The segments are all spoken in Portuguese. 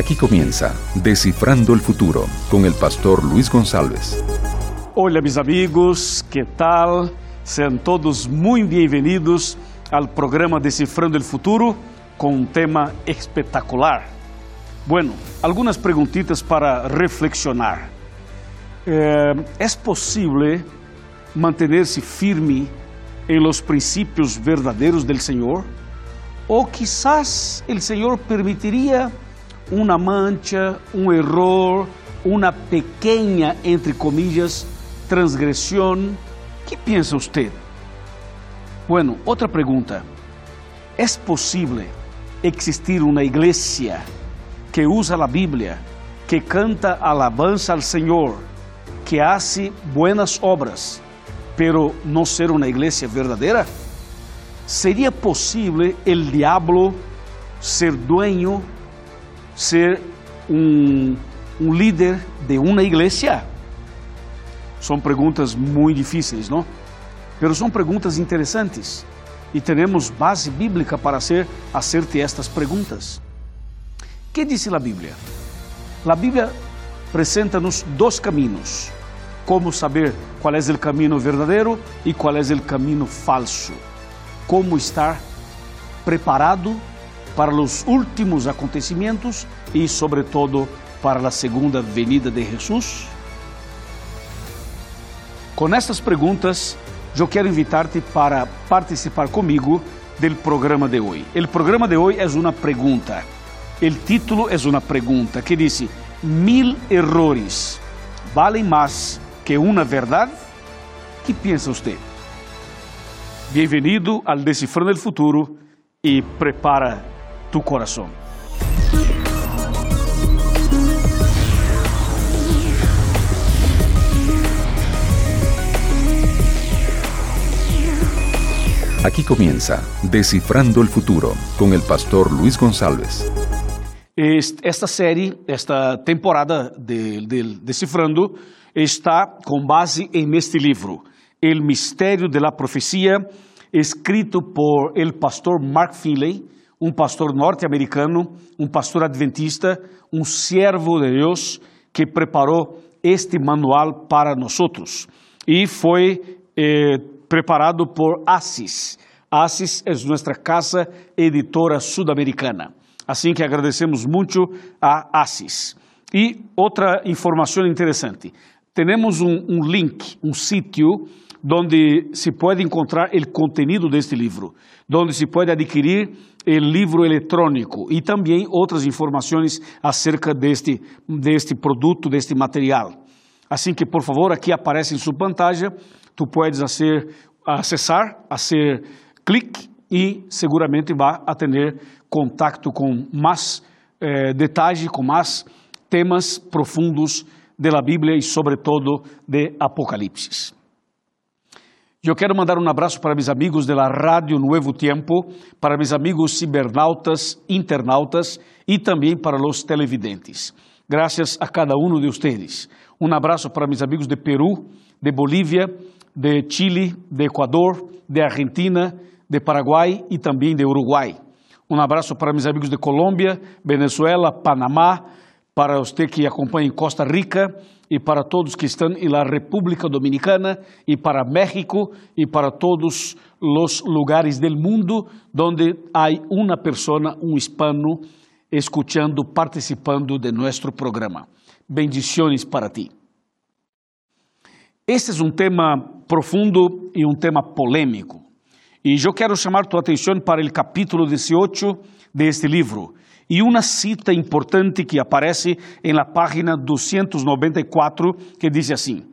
Aquí comienza Descifrando el Futuro con el pastor Luis González. Hola mis amigos, ¿qué tal? Sean todos muy bienvenidos al programa Descifrando el Futuro con un tema espectacular. Bueno, algunas preguntitas para reflexionar. Eh, ¿Es posible mantenerse firme en los principios verdaderos del Señor? ¿O quizás el Señor permitiría una mancha, un error, una pequeña, entre comillas, transgresión? ¿Qué piensa usted? Bueno, otra pregunta. ¿Es posible existir una iglesia que usa la Biblia, que canta alabanza al Señor, que hace buenas obras, pero no ser una iglesia verdadera? ¿Sería posible el diablo ser dueño, ser un, un líder de una iglesia? Son preguntas muy difíciles, ¿no? Pero son preguntas interesantes e temos base bíblica para hacer, hacerte estas perguntas. que diz a Bíblia? A Bíblia apresenta-nos dois caminhos. Como saber qual é o caminho verdadeiro e qual é o caminho falso. Como estar preparado para os últimos acontecimentos e, sobretudo, para a segunda venida de Jesus? Com estas perguntas, eu quero invitar-te para participar comigo do programa de hoje. O programa de hoje é uma pergunta. O título é uma pergunta que diz: Mil errores valem mais que uma verdade? que pensa você? Bem-vindo ao Decifrando do Futuro e prepara tu coração. Aquí comienza Descifrando el Futuro con el pastor Luis González. Esta série, esta temporada de, de Decifrando está com base em este livro, El Mistério de la Profecia, escrito por el pastor Mark Finley, um pastor norte-americano, um pastor adventista, um servo de Deus que preparou este manual para nós. E foi eh, preparado por ASIS. ASIS é nossa casa editora sudamericana. Assim que agradecemos muito a ASIS. E outra informação interessante: temos um, um link, um sítio onde se pode encontrar o conteúdo deste livro, onde se pode adquirir o livro eletrônico e também outras informações acerca deste, deste produto, deste material. Assim que, por favor, aqui aparece em sua pantalla tu puedes hacer, acessar, hacer clic e seguramente vai a ter contato com mais eh, detalhe, com mais temas profundos de la Bíblia e, sobretudo, de Apocalipse. Eu quero mandar um abraço para meus amigos da Rádio Novo Tempo, para meus amigos cibernautas, internautas e também para os televidentes. Graças a cada um de vocês. Um abraço para meus amigos de Peru, de Bolívia, de Chile, de Equador, de Argentina, de Paraguai e também de Uruguai. Um abraço para meus amigos de Colômbia, Venezuela, Panamá, para você que acompanha em Costa Rica e para todos que estão na República Dominicana e para México e para todos os lugares do mundo onde há uma pessoa, um hispano, escutando, participando de nosso programa. Bendiciones para ti. Este é um tema profundo e um tema polêmico. E eu quero chamar tua atenção para o capítulo 18 de este livro e uma cita importante que aparece em la página 294 que diz assim: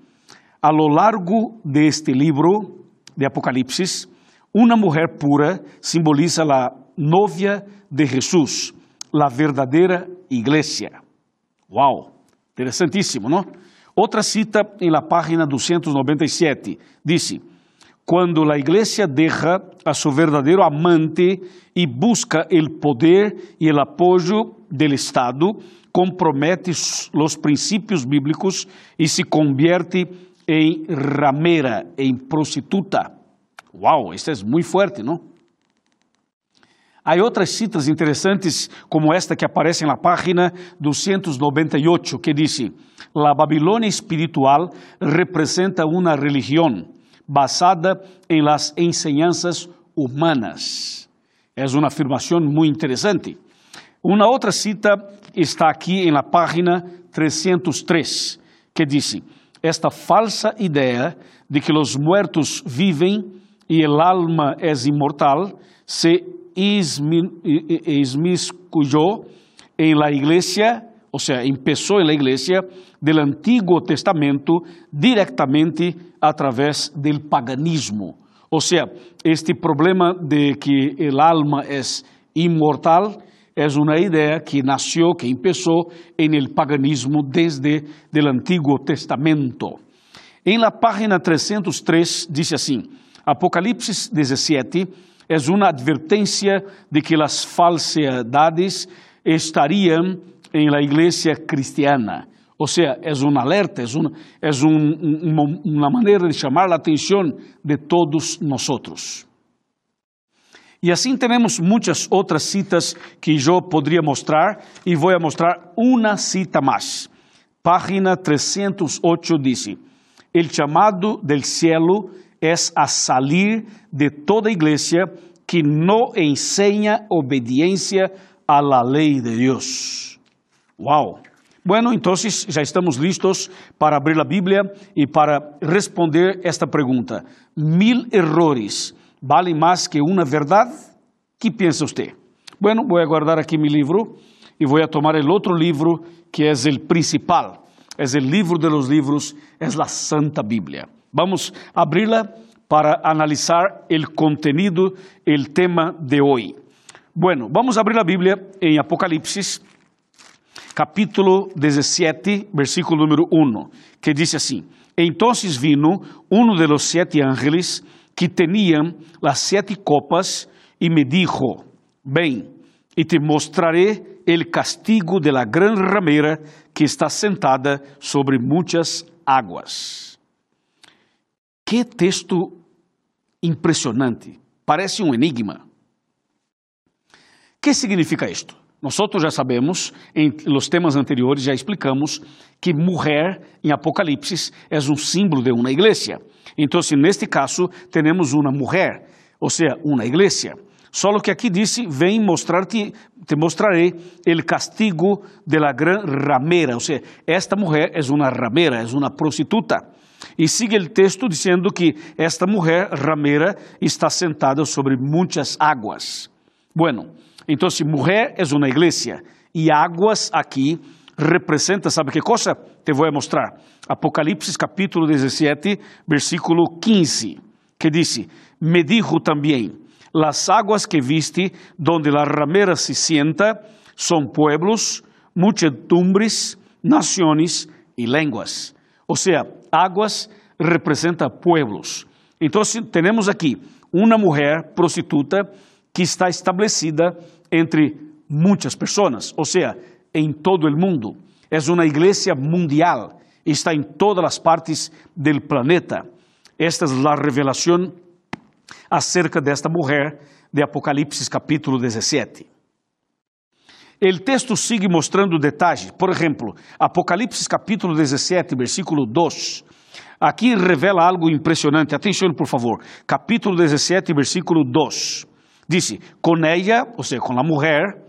A lo largo de este livro de Apocalipse, uma mulher pura simboliza a novia de Jesus, a verdadeira igreja. Uau, interessantíssimo, não? Outra cita em la página 297 diz: Quando a igreja deja a seu verdadeiro amante e busca o poder e o apoio do Estado, compromete os princípios bíblicos e se convierte em ramera, em prostituta. Uau, isso é muito forte, não? Há outras citas interessantes, como esta que aparece na página 298, que diz: La Babilônia espiritual representa uma religião basada em las enseñanzas humanas. É uma afirmação muito interessante. Uma outra cita está aqui na página 303, que diz: Esta falsa ideia de que os muertos vivem e el alma é imortal se esmiscuyó en la iglesia, o sea, empezó en la iglesia del Antiguo Testamento directamente a través paganismo. O sea, este problema de que el alma es inmortal es una idea que nació, que empezó en el paganismo desde el Antiguo Testamento. En la página 303 dice así, Apocalipsis 17, é uma advertência de que as falsidades estariam em la igreja cristiana. Ou seja, é um alerta, é, um, é um, uma, uma, maneira de chamar a atenção de todos nós. E assim temos muitas outras citas que eu poderia mostrar e vou mostrar uma cita mais. Página 308 diz: El chamado del cielo es a salir de toda iglesia que no enseña obediencia a la ley de Dios. Wow. Bueno, entonces já estamos listos para abrir a Bíblia e para responder esta pergunta. Mil errores valem mais que uma verdade? que pensa você? Bueno, vou guardar aqui meu livro e vou tomar o outro livro que é o principal. É o livro de los livros, é a Santa Bíblia. Vamos abri-la para analizar el contenido, el tema de hoy. Bueno, vamos a abrir la Biblia en Apocalipsis, capítulo 17, versículo número 1, que dice así, Entonces vino uno de los siete ángeles que tenían las siete copas y me dijo, ven y te mostraré el castigo de la gran ramera que está sentada sobre muchas aguas. Que texto impressionante, parece um enigma. O que significa isto? Nós já sabemos, em los temas anteriores já explicamos que mulher em Apocalipse é um símbolo de uma igreja. Então, neste caso, temos uma mulher, ou seja, uma igreja. Só que aqui disse: Vem mostrar-te, te mostrarei o castigo de la gran ramera. Ou seja, esta mulher é uma ramera, é uma prostituta. E sigue o texto dizendo que esta mulher ramera está sentada sobre muitas águas. Bueno, então mulher é uma igreja e águas aqui representa, sabe que coisa? Te vou mostrar. Apocalipse capítulo 17, versículo 15, que diz: Me dijo também, las águas que viste, donde la ramera se sienta, son pueblos, muchedumbres, naciones y lenguas. O sea, águas representa pueblos. Então, temos aqui uma mulher prostituta que está estabelecida entre muitas pessoas, ou seja, em todo o mundo. É uma igreja mundial, está em todas as partes do planeta. Esta é a revelação acerca desta mulher de Apocalipse capítulo 17. O texto sigue mostrando detalhes. Por exemplo, Apocalipse capítulo 17, versículo 2. Aqui revela algo impressionante. Atenção, por favor. Capítulo 17, versículo 2. Diz: Com ella, ou seja, com a mulher,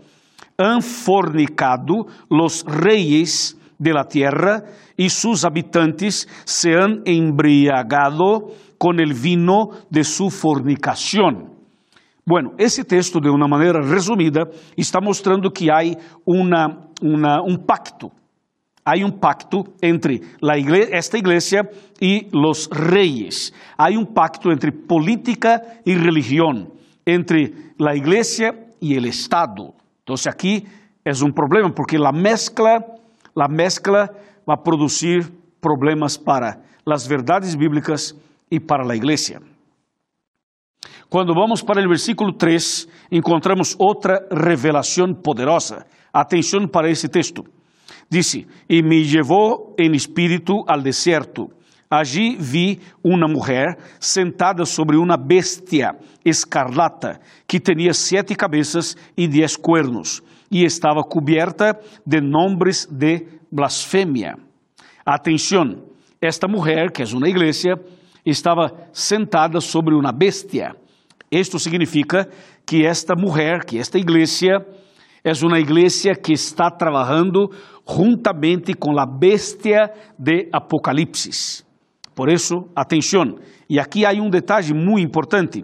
han fornicado los reyes de la tierra y sus habitantes se han embriagado con el vino de su fornicación. Bueno, esse texto, de uma maneira resumida, está mostrando que há um pacto. Há um pacto entre igreja, esta igreja e os reis. Há um pacto entre política e religião, entre a igreja e o Estado. Então, aqui é um problema, porque a mescla, a mescla vai produzir problemas para as verdades bíblicas e para a igreja. Quando vamos para o versículo 3, encontramos outra revelação poderosa. Atenção para esse texto. Dice, e me levou em espírito al deserto, Allí vi uma mulher sentada sobre uma bestia escarlata que tinha sete cabeças e dez cuernos e estava coberta de nomes de blasfêmia. Atenção, esta mulher, que é uma igreja, estava sentada sobre uma bestia. Isto significa que esta mulher, que esta igreja, é uma igreja que está trabalhando juntamente com a bestia de Apocalipse. Por isso, atenção. E aqui há um detalhe muito importante.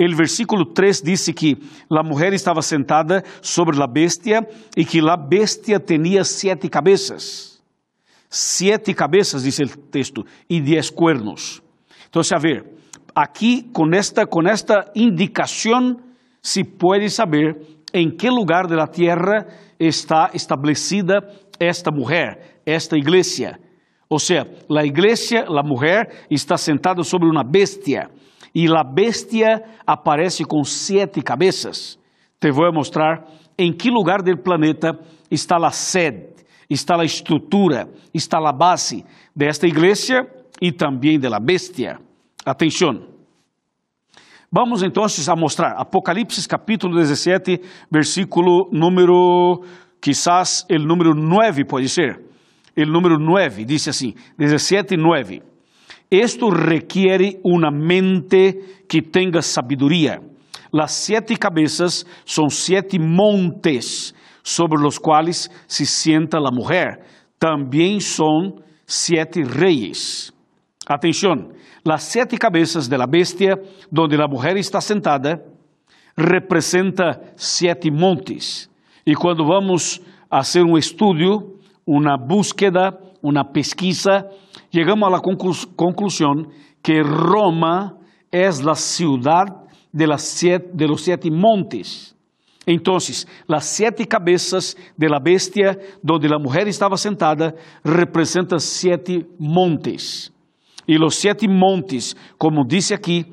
O versículo 3 disse que a mulher estava sentada sobre a bestia e que a bestia tinha sete cabeças. Sete cabeças, diz o texto, e dez cuernos. Então, a ver, aqui com esta, com esta indicação se pode saber em que lugar da terra está estabelecida esta mulher, esta igreja. Ou seja, a igreja, a mulher, está sentada sobre uma bestia e a bestia aparece com sete cabeças. Te vou mostrar em que lugar do planeta está a sede, está a estrutura, está a base desta igreja e também da bestia. Atenção. Vamos então a mostrar Apocalipse capítulo 17, versículo número, quizás o número 9 pode ser. O número 9 diz assim, 17 9. Esto requiere una mente que tenga sabiduría. Las siete cabezas son siete montes sobre los cuales se sienta la mujer. También son siete reyes. Atención, las siete cabezas de la bestia donde la mujer está sentada representa siete montes. Y cuando vamos a hacer un estudio, una búsqueda, una pesquisa, llegamos a la conclusión que Roma es la ciudad de, las siete, de los siete montes. Entonces, las siete cabezas de la bestia donde la mujer estaba sentada representan siete montes. Y los siete montes, como dice aquí,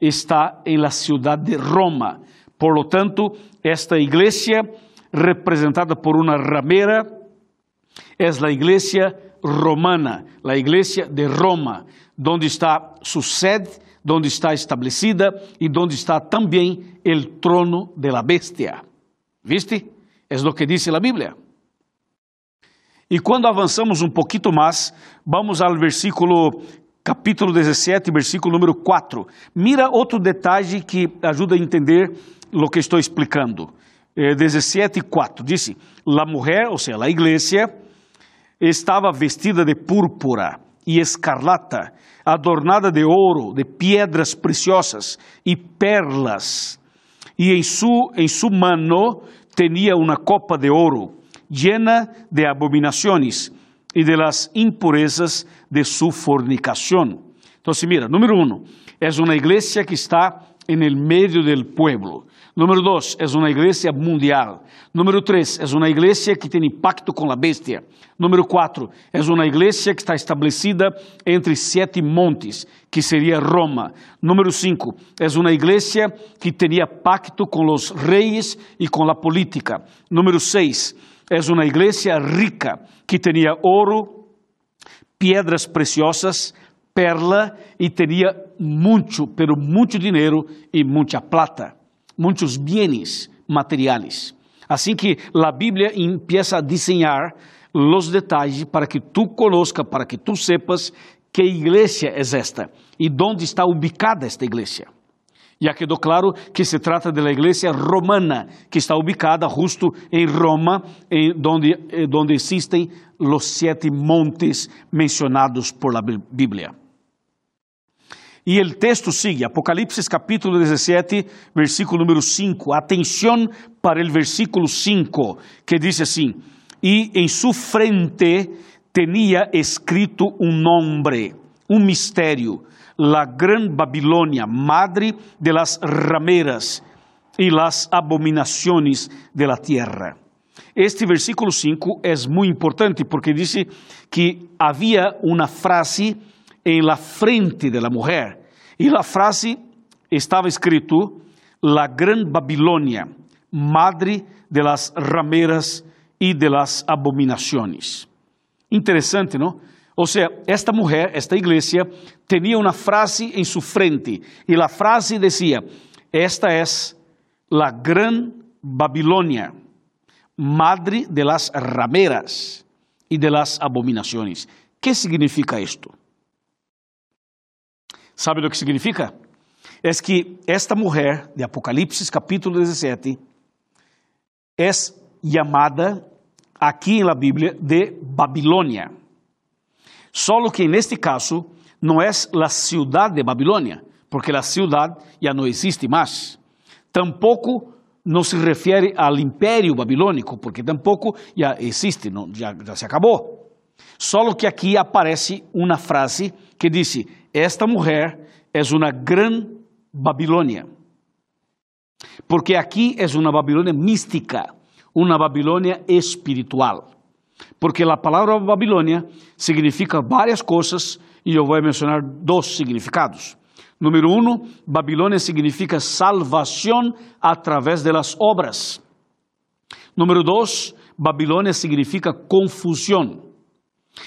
está en la ciudad de Roma. Por lo tanto, esta iglesia representada por una ramera es la iglesia romana, a igreja de Roma, onde está sua sede, está estabelecida e onde está também o trono de la bestia. ¿Viste? É o que diz a Bíblia. E quando avançamos um pouquinho mais, vamos ao versículo capítulo 17, versículo número 4. Mira outro detalhe que ajuda a entender o que estou explicando. Eh, 17, 4. Dice, la mujer, ou seja, a igreja, estava vestida de púrpura e escarlata, adornada de ouro, de piedras preciosas e perlas. E em su, em su mano tinha uma copa de ouro, llena de abominações e de las impurezas de su fornicação. Então, mira, número um, é uma igreja que está en el medio del pueblo. Número dos, es una iglesia mundial. Número tres, es una iglesia que tiene pacto con la bestia. Número cuatro, es una iglesia que está establecida entre siete montes, que sería Roma. Número cinco, es una iglesia que tenía pacto con los reyes y con la política. Número seis, es una iglesia rica que tenía oro, piedras preciosas, perla e teria muito, pero muito dinheiro e muita plata, muitos bens materiais. Assim que a Bíblia empieza a desenhar os detalhes para que tu conozca, para que tu sepas que igreja é esta e onde está ubicada esta igreja. Já quedou claro que se trata da igreja romana, que está ubicada justo em Roma, em donde, donde existem os sete montes mencionados por la Bíblia. E o texto sigue, Apocalipse capítulo 17, versículo número 5. Atenção para o versículo 5, que diz assim: E em sua frente tinha escrito um nome, um mistério, la gran Babilônia, madre de las rameras e las abominações de la tierra. Este versículo 5 é muito importante porque diz que havia uma frase em la frente de la mujer. E la frase estava escrito, la gran Babilônia, madre de las rameras e de las abominações. Interessante, não? O sea, esta mujer, esta iglesia, tenía una frase en su frente y la frase decía, esta es la gran Babilonia, madre de las rameras y de las abominaciones. ¿Qué significa esto? ¿Sabe lo que significa? Es que esta mujer de Apocalipsis capítulo 17 es llamada aquí en la Biblia de Babilonia. Solo que en este caso no es la ciudad de Babilonia, porque la ciudad ya no existe más. Tampoco no se refiere al imperio babilónico, porque tampoco ya existe, ya, ya se acabó. Solo que aquí aparece una frase que dice, esta mujer es una gran Babilônia. Porque aqui é uma Babilônia mística, uma Babilônia espiritual. Porque a palavra Babilônia significa várias coisas e eu vou mencionar dois significados. Número um, Babilônia significa salvação através das obras. Número dois, Babilônia significa confusão.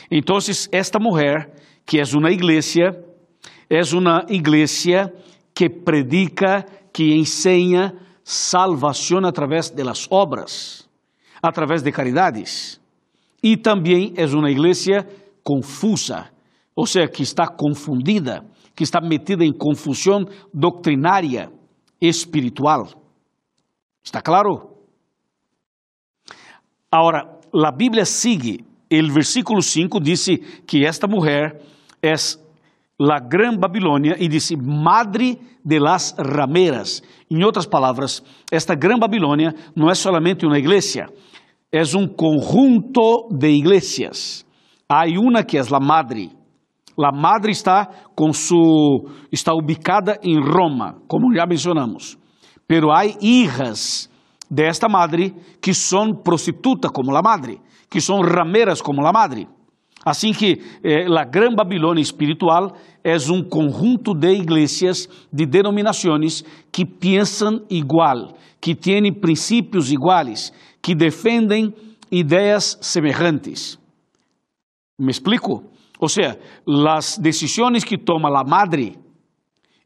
Então, esta mulher, que é uma igreja, é uma igreja que predica, que ensina salvação através de las obras, através de caridades. E também é uma igreja confusa, ou seja, que está confundida, que está metida em confusão doutrinária, espiritual. ¿Está claro? Agora, a Bíblia sigue, o versículo 5 diz que esta mulher é la gran Babilônia e disse madre de las rameras. Em outras palavras, esta gran Babilônia não é solamente uma igreja, é um conjunto de iglesias. Há uma que é a madre. La madre está com su está ubicada em Roma, como já mencionamos. Pero há hijas de esta madre que são prostitutas como la madre, que são rameras como la madre. Assim que eh, a Gran Babilônia espiritual é um conjunto de igrejas, de denominações que pensam igual, que têm princípios iguais, que defendem ideias semelhantes. ¿Me explico? Ou seja, as decisões que toma a madre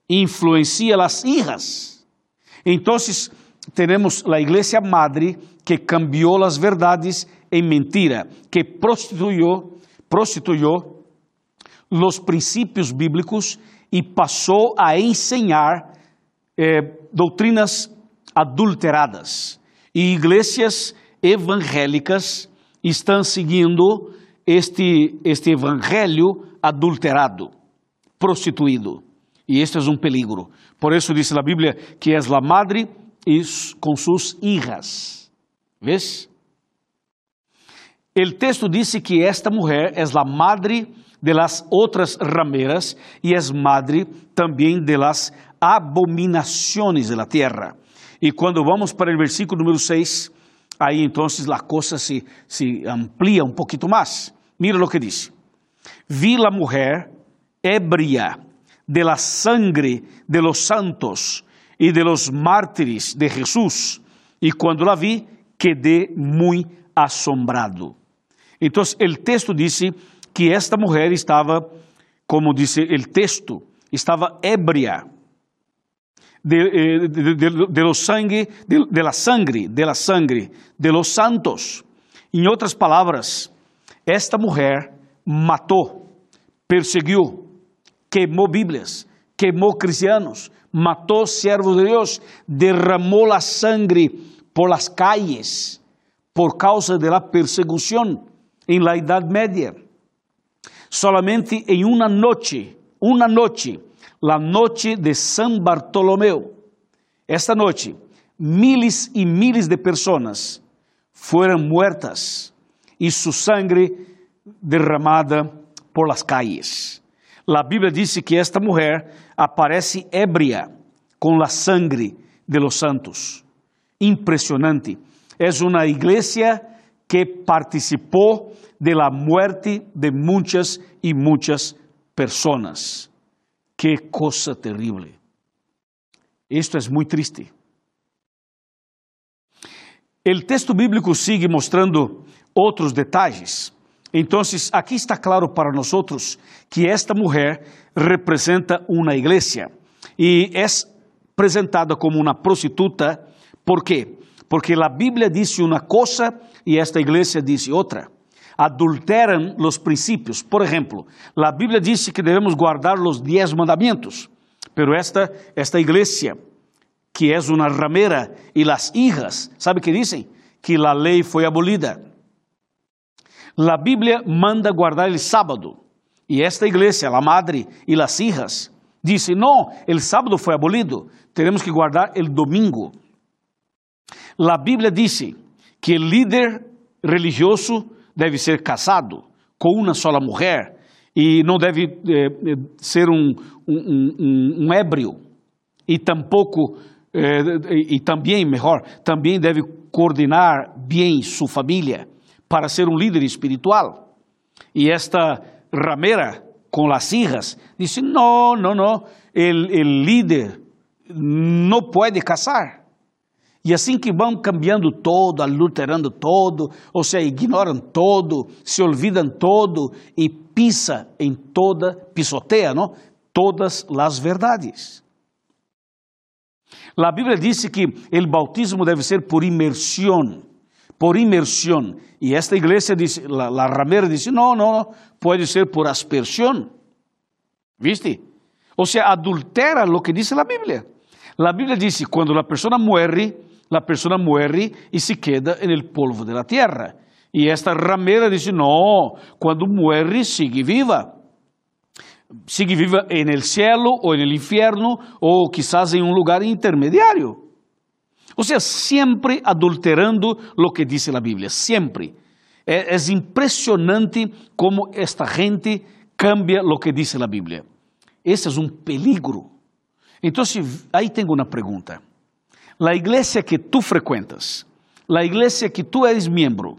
influenciam as hijas. Então, temos a igreja madre que cambiou as verdades em mentira, que prostituiu prostituyó los principios bíblicos y pasó a enseñar eh, doutrinas adulteradas. E igrejas evangélicas estão seguindo este, este evangelho adulterado, prostituído. E este é um peligro. Por isso diz a Bíblia que é a madre e com suas hijas. ¿Ves? El texto dice que esta mujer es la madre de las otras rameras y es madre también de las abominaciones de la tierra. Y cuando vamos para el versículo número 6, ahí entonces la cosa se, se amplía un poquito más. Mira lo que dice. Vi la mujer ebria de la sangre de los santos y de los mártires de Jesús, y cuando la vi quedé muy assombrado. Então, o texto disse que esta mulher estava, como disse o texto, estava ébria de, eh, de, de, de, sangue, de, de la sangre, de la sangre de los santos. Em outras palavras, esta mulher matou, perseguiu, queimou Bíblias, queimou cristianos, matou servos de Deus, derramou a sangre por las calles por causa de la persecución en la Edad Media. Solamente en una noche, una noche, la noche de San Bartolomeo, esta noche, miles y miles de personas fueron muertas y su sangre derramada por las calles. La Biblia dice que esta mujer aparece ebria con la sangre de los santos. Impresionante. Es una iglesia que participou de la muerte de muitas e muitas personas. Que coisa terrible. Isto é muito triste. O texto bíblico sigue mostrando outros detalhes. Então, aqui está claro para nós que esta mulher representa uma igreja e é apresentada como uma prostituta. ¿Por quê? Porque a Bíblia diz uma coisa e esta igreja diz outra. Adulteram os princípios. Por exemplo, a Bíblia diz que devemos guardar os dez mandamentos, pero esta, esta igreja, que é uma ramera, e as hijas, sabe o que dizem? Que a lei foi abolida. La Bíblia manda guardar o sábado. E esta igreja, a madre e as hijas, disse: não, o sábado foi abolido, teremos que guardar o domingo. La Bíblia diz que o líder religioso deve ser casado com uma sola mulher e não deve eh, ser um, um, um, um ébrio e tampouco eh, e também melhor também deve coordenar bem sua família para ser um líder espiritual. E esta ramera com as hijas disse: não, não, não, o líder não pode casar. E assim que vão cambiando todo, adulterando todo, ou seja, ignoram todo, se olvidam todo e pisa em toda, pisoteia, não? todas as verdades. A Bíblia diz que o bautismo deve ser por imersão por imersão. E esta igreja disse, la, la ramera disse, não, não, pode ser por aspersão. ¿Viste? Ou seja, adultera lo que diz a Bíblia. A Bíblia diz, quando a pessoa muere, a pessoa muere e se queda en el polvo de la tierra. E esta ramera disse, não, quando muere, sigue viva. Sigue viva en el cielo ou en el infierno ou quizás em um lugar intermediário. Ou seja, sempre adulterando o que diz a Bíblia, sempre. É, é impressionante como esta gente cambia o que diz a Bíblia. Esse é um peligro. Então, aí tenho uma pergunta. A igreja que tu frequentas, a igreja que tu eres membro,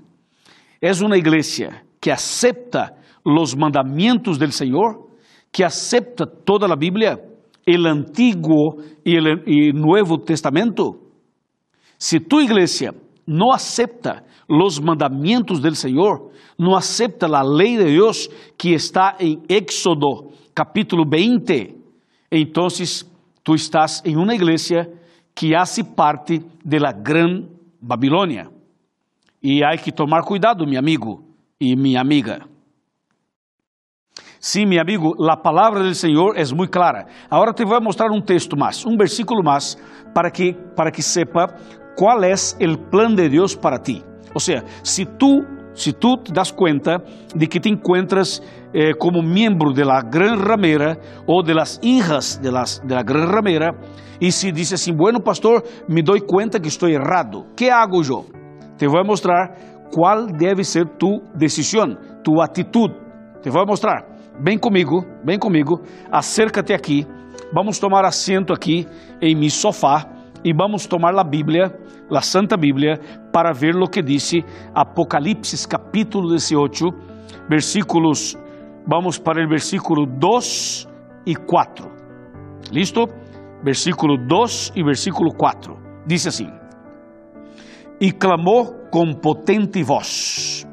é uma igreja que acepta os mandamentos do Senhor, que acepta toda a Bíblia, o Antigo e o Novo Testamento? Se tu igreja não acepta os mandamentos do Senhor, não acepta a lei de Deus que está em Éxodo capítulo 20, então tu estás em uma igreja que hace parte da gran Babilônia. E há que tomar cuidado, meu amigo e minha amiga. Sim, meu amigo, a palavra do Senhor é muito clara. Agora te vou mostrar um texto mais, um versículo mais, para que, para que sepa qual é o plano de Deus para ti. Ou seja, se tu se tu te das conta de que te encuentras eh, como membro de la gran ramera ou de las hijas de, las, de la gran ramera, e se diz assim, bueno pastor, me dou conta que estou errado, que hago eu? Te vou mostrar qual deve ser tu decisão, tu atitude. Te vou mostrar. Vem comigo, vem comigo, acércate aqui, vamos tomar assento aqui em meu sofá e vamos tomar a Bíblia, a Santa Bíblia, para ver o que disse Apocalipse capítulo 18, versículos, vamos para o versículo 2 e 4. Listo? Versículo 2 e versículo 4. Diz assim: E clamou com potente voz: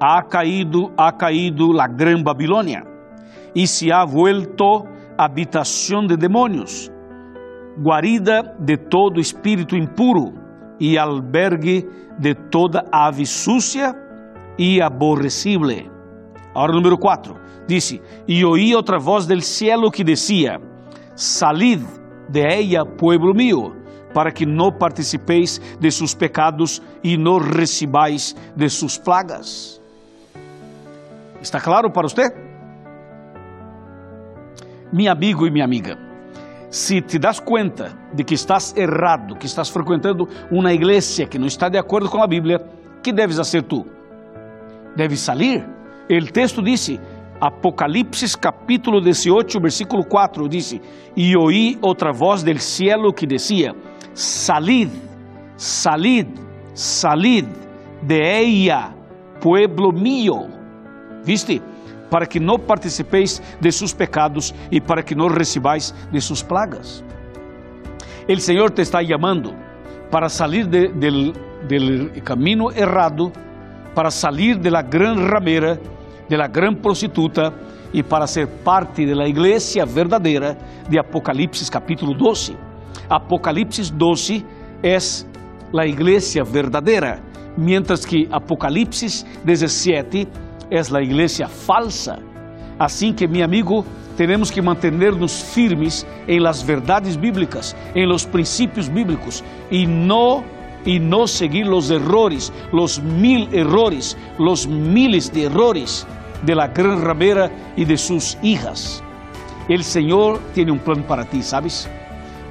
Ha caído, ha caído la gran Babilônia, e se ha vuelto habitação de demônios guarida de todo espírito impuro e albergue de toda ave sucia e aborrecible. Ahora número 4, disse, e oí outra voz del cielo que decía, salid de ella, pueblo mío, para que no participeis de sus pecados e no recibáis de sus plagas. Está claro para você? Meu amigo e minha amiga, se te das conta de que estás errado, que estás frequentando uma igreja que não está de acordo com a Bíblia, que deves fazer tu? Deves sair. O texto disse, Apocalipse capítulo 18, versículo 4, disse: E oí outra voz del cielo que decía: Salid, salid, salid de ella, pueblo mío. ¿Viste? Para que não participeis de seus pecados e para que não recibáis de suas plagas. O Senhor te está chamando para sair de, caminho errado, para salir de la gran ramera, de la gran prostituta e para ser parte da igreja verdadeira de Apocalipse capítulo 12. Apocalipse 12 é a igreja verdadeira, mientras que Apocalipse 17 é a igreja falsa. Assim que, meu amigo, temos que manter-nos firmes em las verdades bíblicas, em los princípios bíblicos e não e não seguir los errores, los mil errores, los miles de errores de la gran ramera y de sus hijas. El Señor tiene un plan para ti, ¿sabes?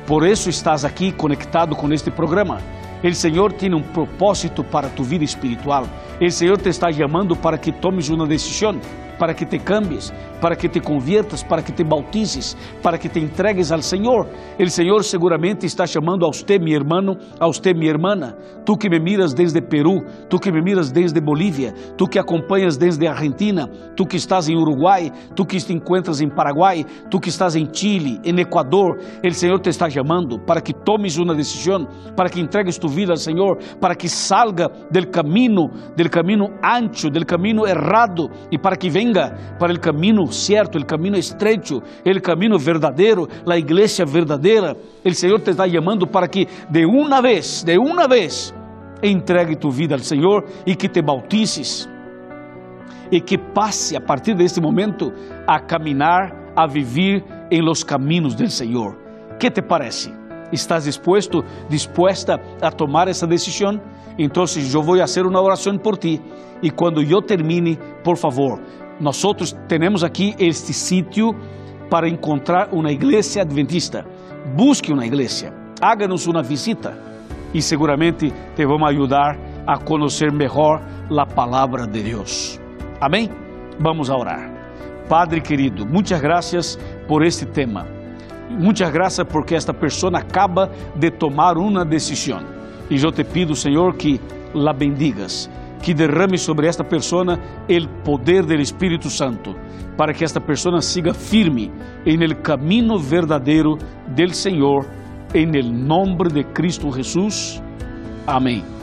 Por eso estás aquí conectado con este programa. El Señor tiene un propósito para tu vida espiritual. El Señor te está llamando para que tomes una decisión para que te cambies, para que te conviertas, para que te bautices, para que te entregues ao Senhor. O Senhor seguramente está chamando a você, meu irmão, a você, minha irmã. Tu que me miras desde Peru, tu que me miras desde Bolívia, tu que acompanhas desde Argentina, tu que estás em Uruguai, tu que te encuentras em Paraguai, tu que estás em Chile, em Equador. O Senhor te está chamando para que tomes uma decisão, para que entregues tu vida ao Senhor, para que salga del caminho, del caminho ancho, del caminho errado e para que venha venga para o caminho certo, o caminho estreito, o caminho verdadeiro, a igreja verdadeira. O Senhor te está chamando para que de uma vez, de uma vez, entregue tu vida ao Senhor e que te bautices e que passe a partir deste momento a caminhar, a viver em los caminhos do Senhor. Que te parece? ¿Estás dispuesto, dispuesta a tomar essa decisão? Então, eu vou fazer uma oração por ti e quando eu termine, por favor, nós temos aqui este sítio para encontrar uma igreja adventista. Busque uma igreja, háganos uma visita e seguramente te vamos ajudar a conhecer melhor a palavra de Deus. Amém? Vamos a orar. Padre querido, muitas graças por este tema. Muitas graças porque esta pessoa acaba de tomar uma decisão. E eu te pido, Senhor, que la bendigas que derrame sobre esta persona el poder del Espíritu Santo, para que esta persona siga firme en el camino verdadero del Señor, en el nombre de Cristo Jesús. Amém.